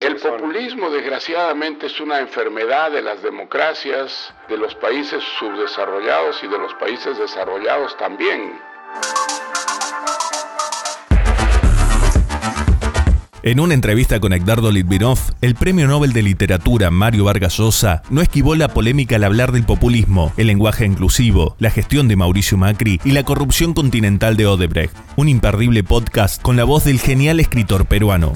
El populismo, desgraciadamente, es una enfermedad de las democracias, de los países subdesarrollados y de los países desarrollados también. En una entrevista con Edgardo Litvinov, el premio Nobel de Literatura Mario Vargas Llosa no esquivó la polémica al hablar del populismo, el lenguaje inclusivo, la gestión de Mauricio Macri y la corrupción continental de Odebrecht. Un imperdible podcast con la voz del genial escritor peruano.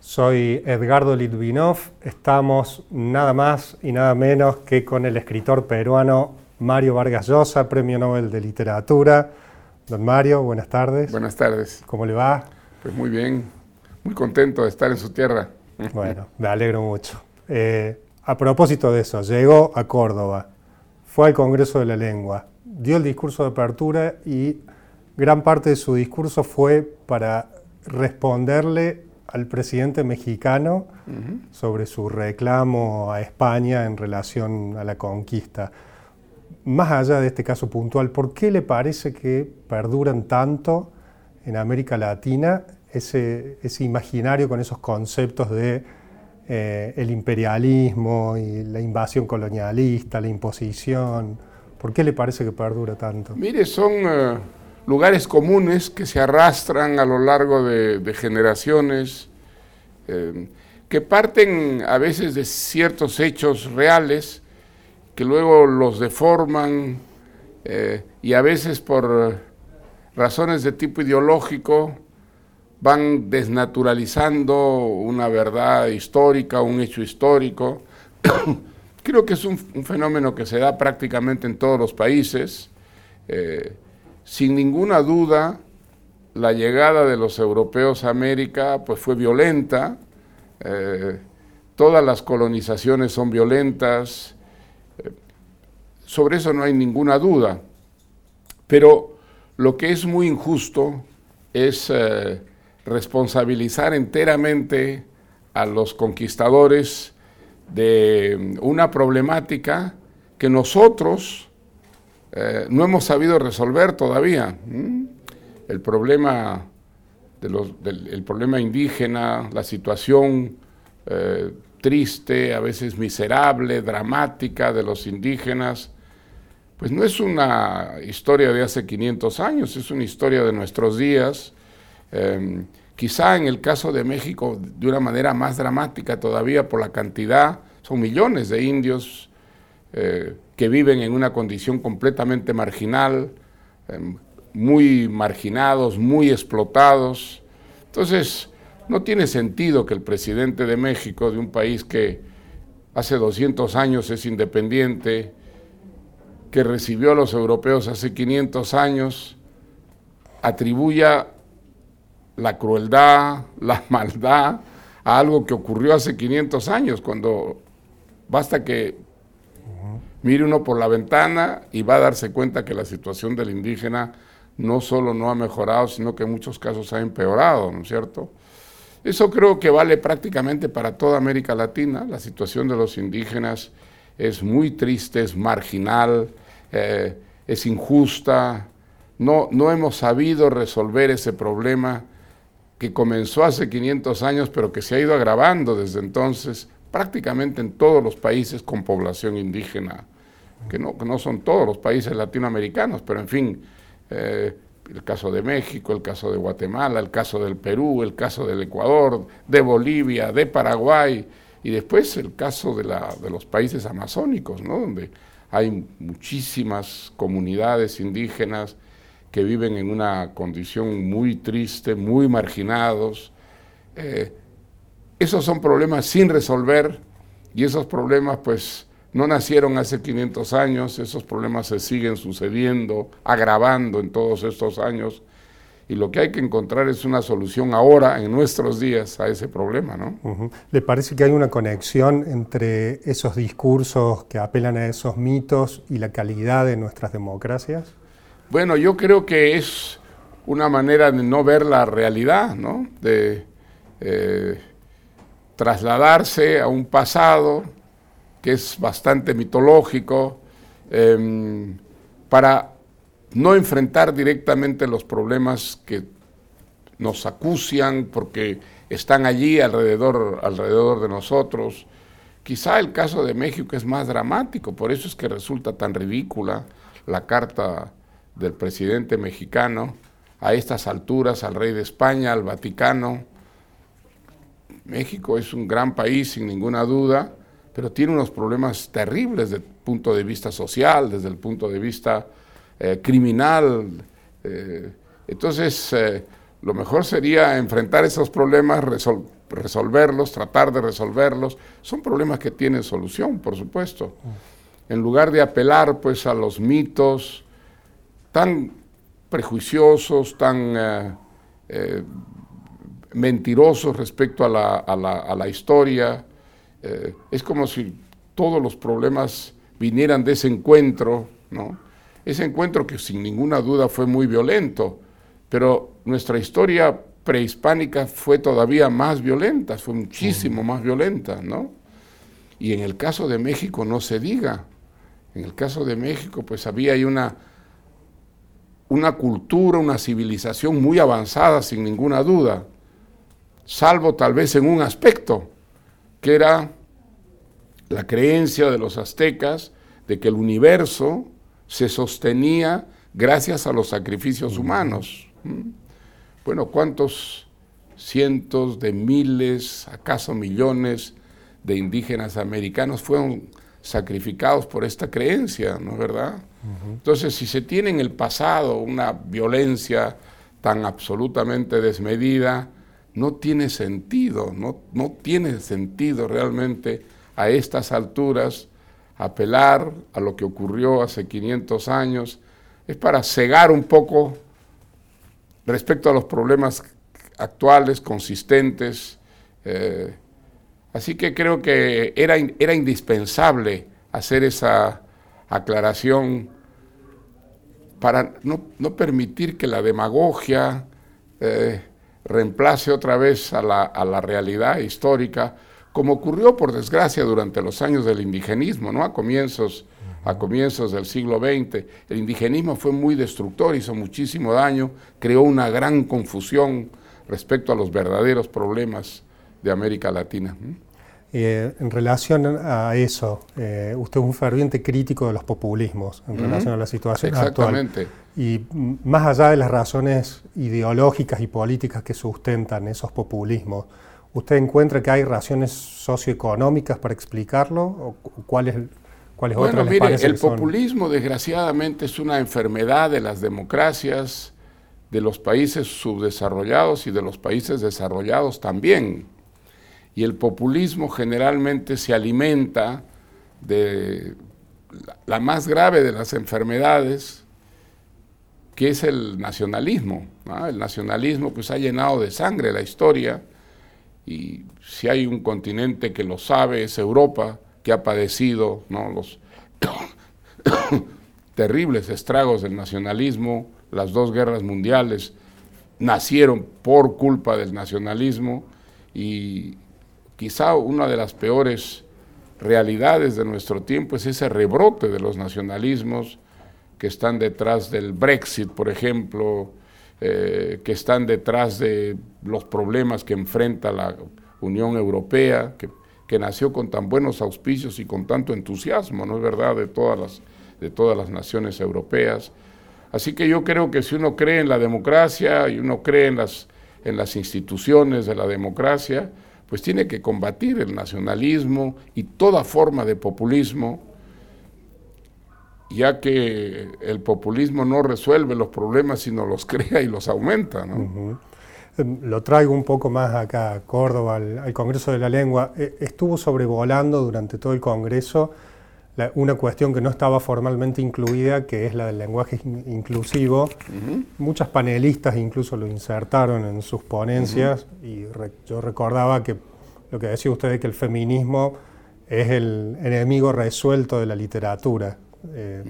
Soy Edgardo Litvinov, estamos nada más y nada menos que con el escritor peruano Mario Vargas Llosa, Premio Nobel de Literatura. Don Mario, buenas tardes. Buenas tardes. ¿Cómo le va? Pues muy bien, muy contento de estar en su tierra. Bueno, me alegro mucho. Eh, a propósito de eso, llegó a Córdoba, fue al Congreso de la Lengua, dio el discurso de apertura y gran parte de su discurso fue para responderle al presidente mexicano sobre su reclamo a España en relación a la conquista más allá de este caso puntual, ¿por qué le parece que perduran tanto en América Latina ese, imaginario con esos conceptos de eh, el imperialismo y la invasión colonialista, la imposición? ¿Por qué le parece que perdura tanto? Mire, son eh, lugares comunes que se arrastran a lo largo de, generaciones, eh, que parten a veces de ciertos hechos reales, que luego los deforman eh, y a veces por razones de tipo ideológico van desnaturalizando una verdad histórica, un hecho histórico. Creo que es un, fenómeno que se da prácticamente en todos los países. Eh, sin ninguna duda, la llegada de los europeos a América pues, fue violenta. Eh, todas las colonizaciones son violentas. Sobre eso no hay ninguna duda. Pero lo que es muy injusto es eh, responsabilizar enteramente a los conquistadores de una problemática que nosotros eh, no hemos sabido resolver todavía. El problema, del, problema indígena, la situación eh, triste, a veces miserable, dramática de los indígenas, pues no es una historia de hace 500 años, es una historia de nuestros días. Em, quizá en el caso de México de una manera más dramática todavía por la cantidad, son millones de indios eh, que viven en una condición completamente marginal, em, muy marginados, muy explotados. Entonces, no tiene sentido que el presidente de México, de un país que hace 200 años es independiente, que recibió a los europeos hace 500 años atribuya la crueldad, la maldad a algo que ocurrió hace 500 años, cuando basta que mire uno por la ventana y va a darse cuenta que la situación del indígena no solo no ha mejorado, sino que en muchos casos ha empeorado, ¿no es cierto? Eso creo que vale prácticamente para toda América Latina. La situación de los indígenas es muy triste, es marginal, eh, es injusta. No, no hemos sabido resolver ese problema que comenzó hace 500 años, pero que se ha ido agravando desde entonces prácticamente en todos los países con población indígena, que no, no son todos los países latinoamericanos, pero en fin, eh, el caso de México, el caso de Guatemala, el caso del Perú, el caso del Ecuador, de Bolivia, de Paraguay, y después el caso de, la, de los países amazónicos, ¿no? donde hay muchísimas comunidades indígenas que viven en una condición muy triste, muy marginados. Eh, esos son problemas sin resolver y esos problemas pues no nacieron hace 500 años, esos problemas se siguen sucediendo, agravando en todos estos años y lo que hay que encontrar es una solución ahora, en nuestros días, a ese problema. ¿no? ¿Le parece que hay una conexión entre esos discursos que apelan a esos mitos y la calidad de nuestras democracias? Bueno, yo creo que es una manera de no ver la realidad, ¿no? de eh, trasladarse a un pasado que es bastante mitológico, em, para no enfrentar directamente los problemas que nos acucian porque están allí alrededor, alrededor de nosotros. Quizá el caso de México es más dramático, por eso es que resulta tan ridícula la carta del presidente mexicano a estas alturas al rey de España, al Vaticano. México es un gran país sin ninguna duda, pero tiene unos problemas terribles desde el punto de vista social, desde el punto de vista eh, criminal. Eh, entonces, eh, lo mejor sería enfrentar esos problemas, resolverlos, tratar de resolverlos. Son problemas que tienen solución, por supuesto. En lugar de apelar pues a los mitos tan prejuiciosos, tan mentirosos respecto a la, a la historia, es como si todos los problemas vinieran de ese encuentro, ¿no? Ese encuentro que sin ninguna duda fue muy violento, pero nuestra historia prehispánica fue todavía más violenta, fue muchísimo más violenta, ¿no? Y en el caso de México no se diga. En el caso de México, pues había ahí una, una cultura, una civilización muy avanzada, sin ninguna duda, salvo tal vez en un aspecto, que era la creencia de los aztecas de que el universo se sostenía gracias a los sacrificios humanos. Bueno, ¿cuántos cientos de miles, acaso millones de indígenas americanos fueron sacrificados por esta creencia, ¿no es verdad? Entonces, si se tiene en el pasado una violencia tan absolutamente desmedida, no tiene sentido, no, no tiene sentido realmente a estas alturas apelar a lo que ocurrió hace 500 años, es para cegar un poco respecto a los problemas actuales, consistentes. Eh, así que creo que era, era indispensable hacer esa aclaración para no, permitir que la demagogia eh, reemplace otra vez a la, a la realidad histórica como ocurrió por desgracia durante los años del indigenismo, ¿no? A comienzos, a comienzos del siglo XX. El indigenismo fue muy destructor, hizo muchísimo daño, creó una gran confusión respecto a los verdaderos problemas de América Latina. Eh, en relación a eso, eh, usted es un ferviente crítico de los populismos en relación a la situación Exactamente. actual. Y más allá de las razones ideológicas y políticas que sustentan esos populismos, ¿Usted encuentra que hay razones socioeconómicas para explicarlo? ¿O cuáles, cuáles bueno, mire, el populismo desgraciadamente es una enfermedad de las democracias, de los países subdesarrollados y de los países desarrollados también. Y el populismo generalmente se alimenta de la más grave de las enfermedades, que es el nacionalismo. El nacionalismo pues ha llenado de sangre la historia y si hay un continente que lo sabe es Europa, que ha padecido los terribles estragos del nacionalismo, las dos guerras mundiales nacieron por culpa del nacionalismo y quizá una de las peores realidades de nuestro tiempo es ese rebrote de los nacionalismos que están detrás del Brexit, por ejemplo, eh, que están detrás de los problemas que enfrenta la Unión Europea, que, nació con tan buenos auspicios y con tanto entusiasmo, ¿no es verdad?, de todas las, de todas las naciones europeas. Así que yo creo que si uno cree en la democracia y uno cree en las, en las instituciones de la democracia, pues tiene que combatir el nacionalismo y toda forma de populismo ya que el populismo no resuelve los problemas, sino los crea y los aumenta. ¿no? Em, lo traigo un poco más acá a Córdoba, al, Congreso de la Lengua. E, estuvo sobrevolando durante todo el Congreso una cuestión que no estaba formalmente incluida, que es la del lenguaje inclusivo. Muchas panelistas incluso lo insertaron en sus ponencias y yo recordaba que lo que decía usted de que el feminismo es el enemigo resuelto de la literatura. Eh,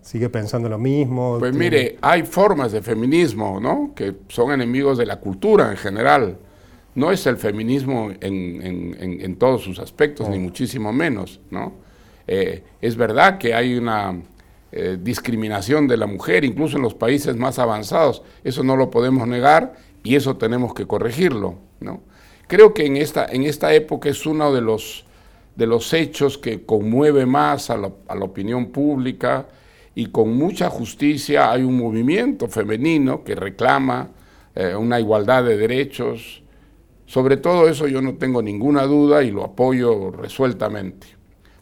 sigue pensando lo mismo. Pues mire, hay formas de feminismo, ¿no? Que son enemigos de la cultura en general. No es el feminismo en, todos sus aspectos, ni muchísimo menos, ¿no? Eh, es verdad que hay una eh, discriminación de la mujer, incluso en los países más avanzados. Eso no lo podemos negar y eso tenemos que corregirlo. ¿no? Creo que en esta, en esta época es uno de los, de los hechos que conmueve más a la, opinión pública y con mucha justicia hay un movimiento femenino que reclama eh, una igualdad de derechos. Sobre todo eso yo no tengo ninguna duda y lo apoyo resueltamente.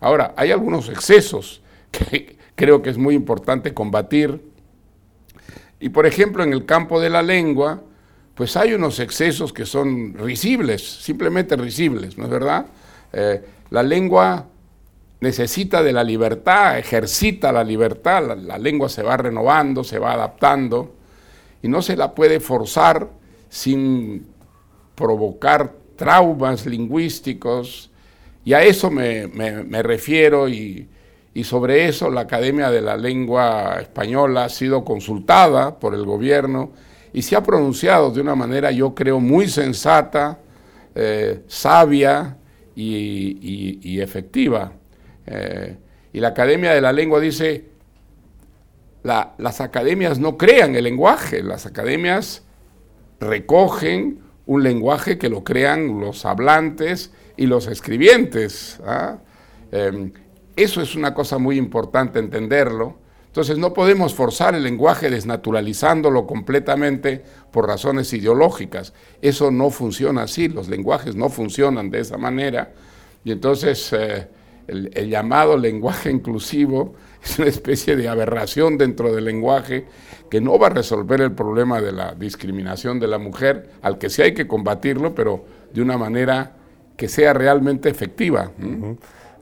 Ahora, hay algunos excesos que creo que es muy importante combatir. Y por ejemplo, en el campo de la lengua, pues hay unos excesos que son risibles, simplemente risibles, ¿no es verdad? Eh, la lengua necesita de la libertad, ejercita la libertad, la, lengua se va renovando, se va adaptando, y no se la puede forzar sin provocar traumas lingüísticos, y a eso me, refiero, y, y sobre eso la Academia de la Lengua Española ha sido consultada por el gobierno, y se ha pronunciado de una manera, yo creo, muy sensata, eh, sabia y, efectiva. Eh, y la Academia de la Lengua dice, las academias no crean el lenguaje, las academias recogen un lenguaje que lo crean los hablantes y los escribientes. ¿ah? Em, eso es una cosa muy importante entenderlo entonces no podemos forzar el lenguaje desnaturalizándolo completamente por razones ideológicas. Eso no funciona así, los lenguajes no funcionan de esa manera. Y entonces eh, el, llamado lenguaje inclusivo es una especie de aberración dentro del lenguaje que no va a resolver el problema de la discriminación de la mujer, al que sí hay que combatirlo, pero de una manera que sea realmente efectiva.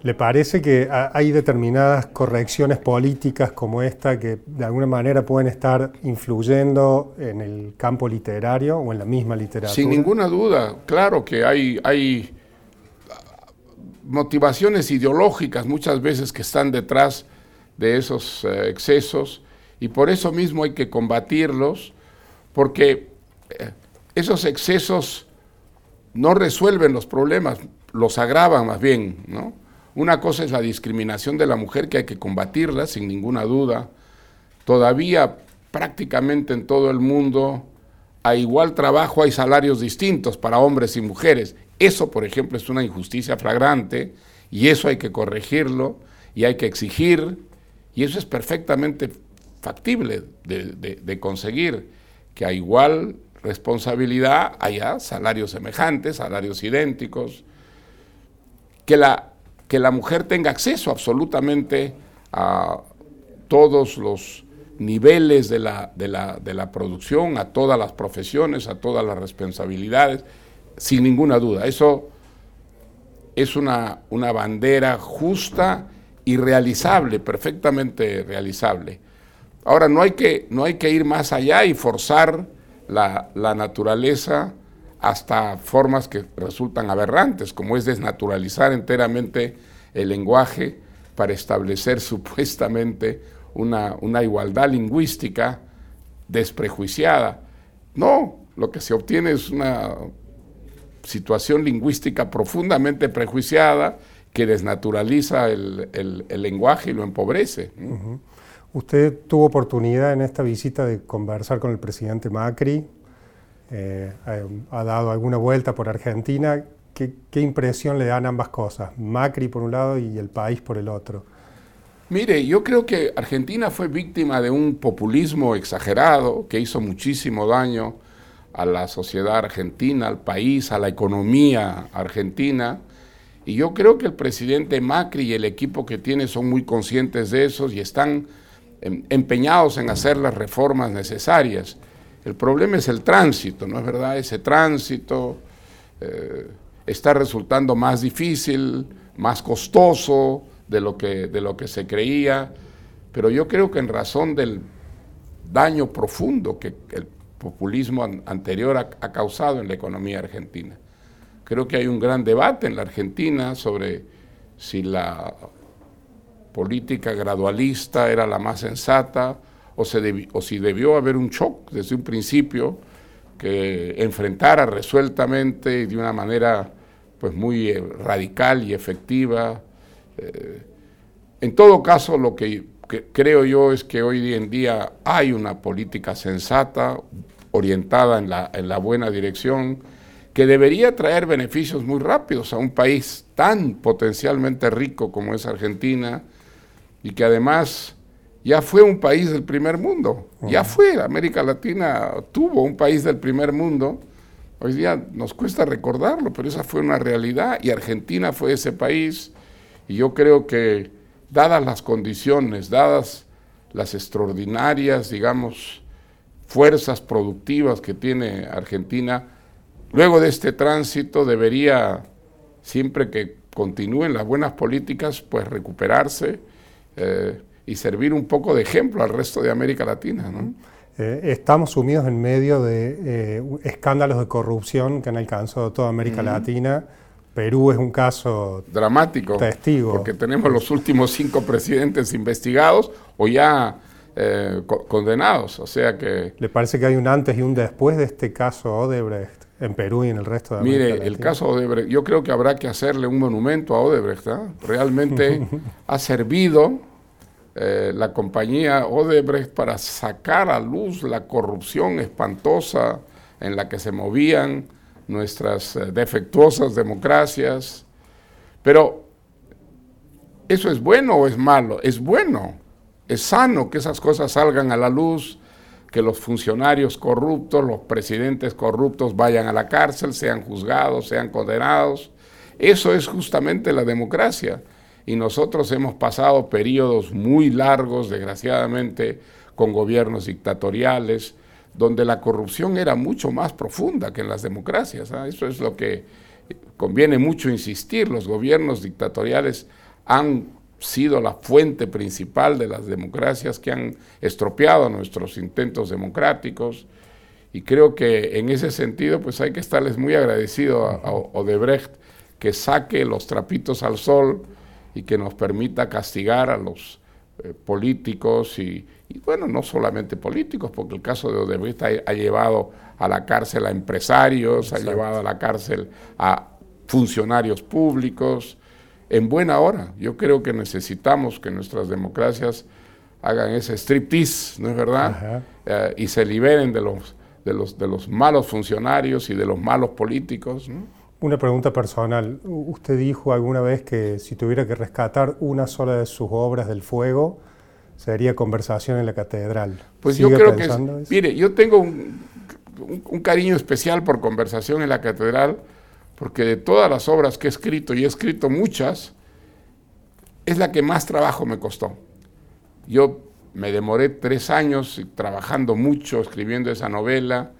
¿Le parece que hay determinadas correcciones políticas como esta que de alguna manera pueden estar influyendo en el campo literario o en la misma literatura? Sin ninguna duda, claro que hay, hay motivaciones ideológicas muchas veces que están detrás de esos eh, excesos y por eso mismo hay que combatirlos porque eh, esos excesos no resuelven los problemas, los agravan más bien, ¿no? Una cosa es la discriminación de la mujer, que hay que combatirla sin ninguna duda. Todavía prácticamente en todo el mundo a igual trabajo hay salarios distintos para hombres y mujeres. Eso, por ejemplo, es una injusticia flagrante y eso hay que corregirlo y hay que exigir y eso es perfectamente factible de, conseguir, que a igual responsabilidad haya salarios semejantes, salarios idénticos, que la que la mujer tenga acceso absolutamente a todos los niveles de la, de la, producción, a todas las profesiones, a todas las responsabilidades, sin ninguna duda. Eso es una, una bandera justa y realizable, perfectamente realizable. Ahora, no hay que, no hay que ir más allá y forzar la, la naturaleza hasta formas que resultan aberrantes, como es desnaturalizar enteramente el lenguaje para establecer supuestamente una, igualdad lingüística desprejuiciada. No, lo que se obtiene es una situación lingüística profundamente prejuiciada que desnaturaliza el, lenguaje y lo empobrece. Usted tuvo oportunidad en esta visita de conversar con el presidente Macri, eh, ha, dado alguna vuelta por Argentina. ¿Qué, impresión le dan ambas cosas? Macri por un lado y el país por el otro. Mire, yo creo que Argentina fue víctima de un populismo exagerado que hizo muchísimo daño a la sociedad argentina, al país, a la economía argentina. Y yo creo que el presidente Macri y el equipo que tiene son muy conscientes de eso y están em, empeñados en hacer las reformas necesarias. El problema es el tránsito, ¿no es verdad? Ese tránsito eh, está resultando más difícil, más costoso de lo, que, de lo que se creía, pero yo creo que en razón del daño profundo que el populismo anterior ha, ha causado en la economía argentina. Creo que hay un gran debate en la Argentina sobre si la política gradualista era la más sensata o, si debió haber un shock desde un principio que enfrentara resueltamente y de una manera pues muy eh, radical y efectiva. Eh, en todo caso, lo que que creo yo es que hoy en día hay una política sensata, orientada en la, en la buena dirección, que debería traer beneficios muy rápidos a un país tan potencialmente rico como es Argentina y que además ya fue un país del primer mundo, ya fue, América Latina tuvo un país del primer mundo, hoy día nos cuesta recordarlo, pero esa fue una realidad y Argentina fue ese país. Y yo creo que dadas las condiciones, dadas las extraordinarias, digamos, fuerzas productivas que tiene Argentina, luego de este tránsito debería, siempre que continúen las buenas políticas, pues recuperarse eh, y servir un poco de ejemplo al resto de América Latina. Eh, estamos sumidos en medio de eh, escándalos de corrupción que han alcanzado toda América Latina Perú es un caso dramático, testigo. porque tenemos los últimos cinco presidentes investigados o ya eh, condenados, o sea que... ¿Le parece que hay un antes y un después de este caso Odebrecht en Perú y en el resto de América Mire, el caso Odebrecht, yo creo que habrá que hacerle un monumento a Odebrecht. ¿eh? Realmente ha servido eh, la compañía Odebrecht para sacar a luz la corrupción espantosa en la que se movían nuestras eh, defectuosas democracias. Pero, ¿eso es bueno o es malo? Es bueno, es sano que esas cosas salgan a la luz, que los funcionarios corruptos, los presidentes corruptos vayan a la cárcel, sean juzgados, sean condenados. Eso es justamente la democracia. Y nosotros hemos pasado periodos muy largos, desgraciadamente, con gobiernos dictatoriales, donde la corrupción era mucho más profunda que en las democracias. ¿ah? Eso es lo que conviene mucho insistir. Los gobiernos dictatoriales han sido la fuente principal de las democracias que han estropeado nuestros intentos democráticos. Y creo que en ese sentido, pues hay que estarles muy agradecido a, a Odebrecht que saque los trapitos al sol y que nos permita castigar a los eh, políticos y, bueno, no solamente políticos, porque el caso de Odebrecht ha, llevado a la cárcel a empresarios, ha llevado a la cárcel a funcionarios públicos, en buena hora. Yo creo que necesitamos que nuestras democracias hagan ese striptease, ¿no es verdad? Eh, y se liberen de los, de, los, de los malos funcionarios y de los malos políticos. Una pregunta personal. Usted dijo alguna vez que si tuviera que rescatar una sola de sus obras del fuego, sería Conversación en la Catedral. Pues yo creo que mire, yo tengo un, cariño especial por Conversación en la Catedral, porque de todas las obras que he escrito, y he escrito muchas, es la que más trabajo me costó. Yo me demoré tres años trabajando mucho, escribiendo esa novela.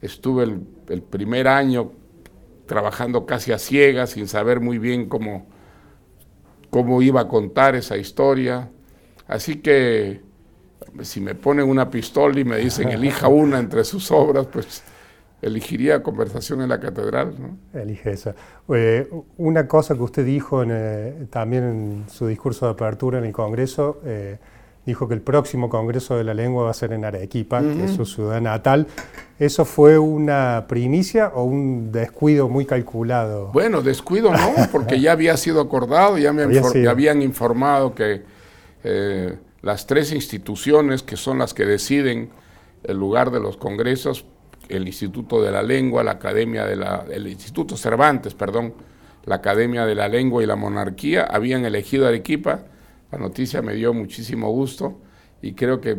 Estuve el, el primer año trabajando casi a ciegas, sin saber muy bien cómo, cómo iba a contar esa historia. Así que si me ponen una pistola y me dicen elija una entre sus obras, pues elegiría Conversación en la Catedral. ¿no? Elige esa. Eh, una cosa que usted dijo eh, también en su discurso de apertura en el Congreso, eh, dijo que el próximo Congreso de la Lengua va a ser en Arequipa, que es su ciudad natal. ¿Eso fue una primicia o un descuido muy calculado? Bueno, descuido no, porque ya había sido acordado, ya me habían informado que eh, las tres instituciones que son las que deciden el lugar de los congresos, el Instituto de la Lengua, la Academia de la, el Instituto Cervantes, perdón, la Academia de la Lengua y la Monarquía, habían elegido Arequipa la noticia me dio muchísimo gusto y creo que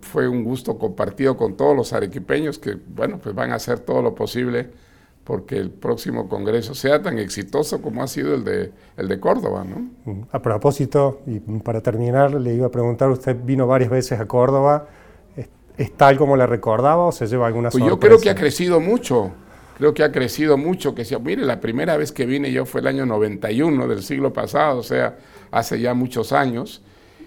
fue un gusto compartido con todos los arequipeños que, bueno, pues van a hacer todo lo posible porque el próximo congreso sea tan exitoso como ha sido el de, el de Córdoba, ¿no? A propósito, y para terminar, le iba a preguntar, usted vino varias veces a Córdoba, ¿es, tal como la recordaba o se lleva alguna pues Yo creo que ha crecido mucho, creo que ha crecido mucho, que sea, mire, la primera vez que vine yo fue el año 91 del siglo pasado, o sea, hace ya muchos años,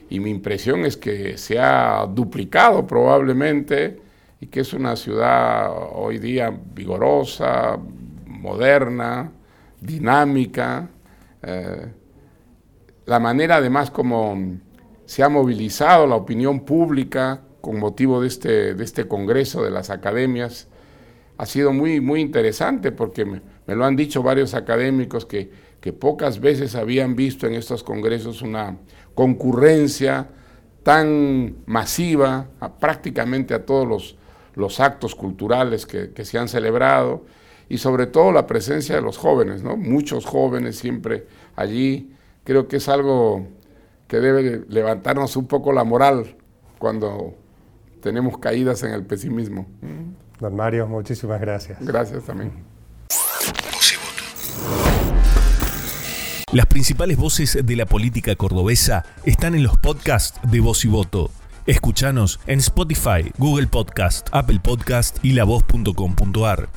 y mi impresión es que se ha duplicado probablemente y que es una ciudad hoy día vigorosa, moderna, dinámica. Eh, la manera además como se ha movilizado la opinión pública con motivo de este, de este Congreso de las Academias ha sido muy, muy interesante porque me, lo han dicho varios académicos que, que, pocas veces habían visto en estos congresos una concurrencia tan masiva prácticamente a todos los, los actos culturales que, que, se han celebrado y sobre todo la presencia de los jóvenes, ¿no? muchos jóvenes siempre allí. Creo que es algo que debe levantarnos un poco la moral cuando tenemos caídas en el pesimismo. Don Mario, muchísimas gracias. Gracias también. Las principales voces de la política cordobesa están en los podcasts de Voz y Voto. Escuchanos en Spotify, Google Podcast, Apple Podcast y lavoz.com.ar.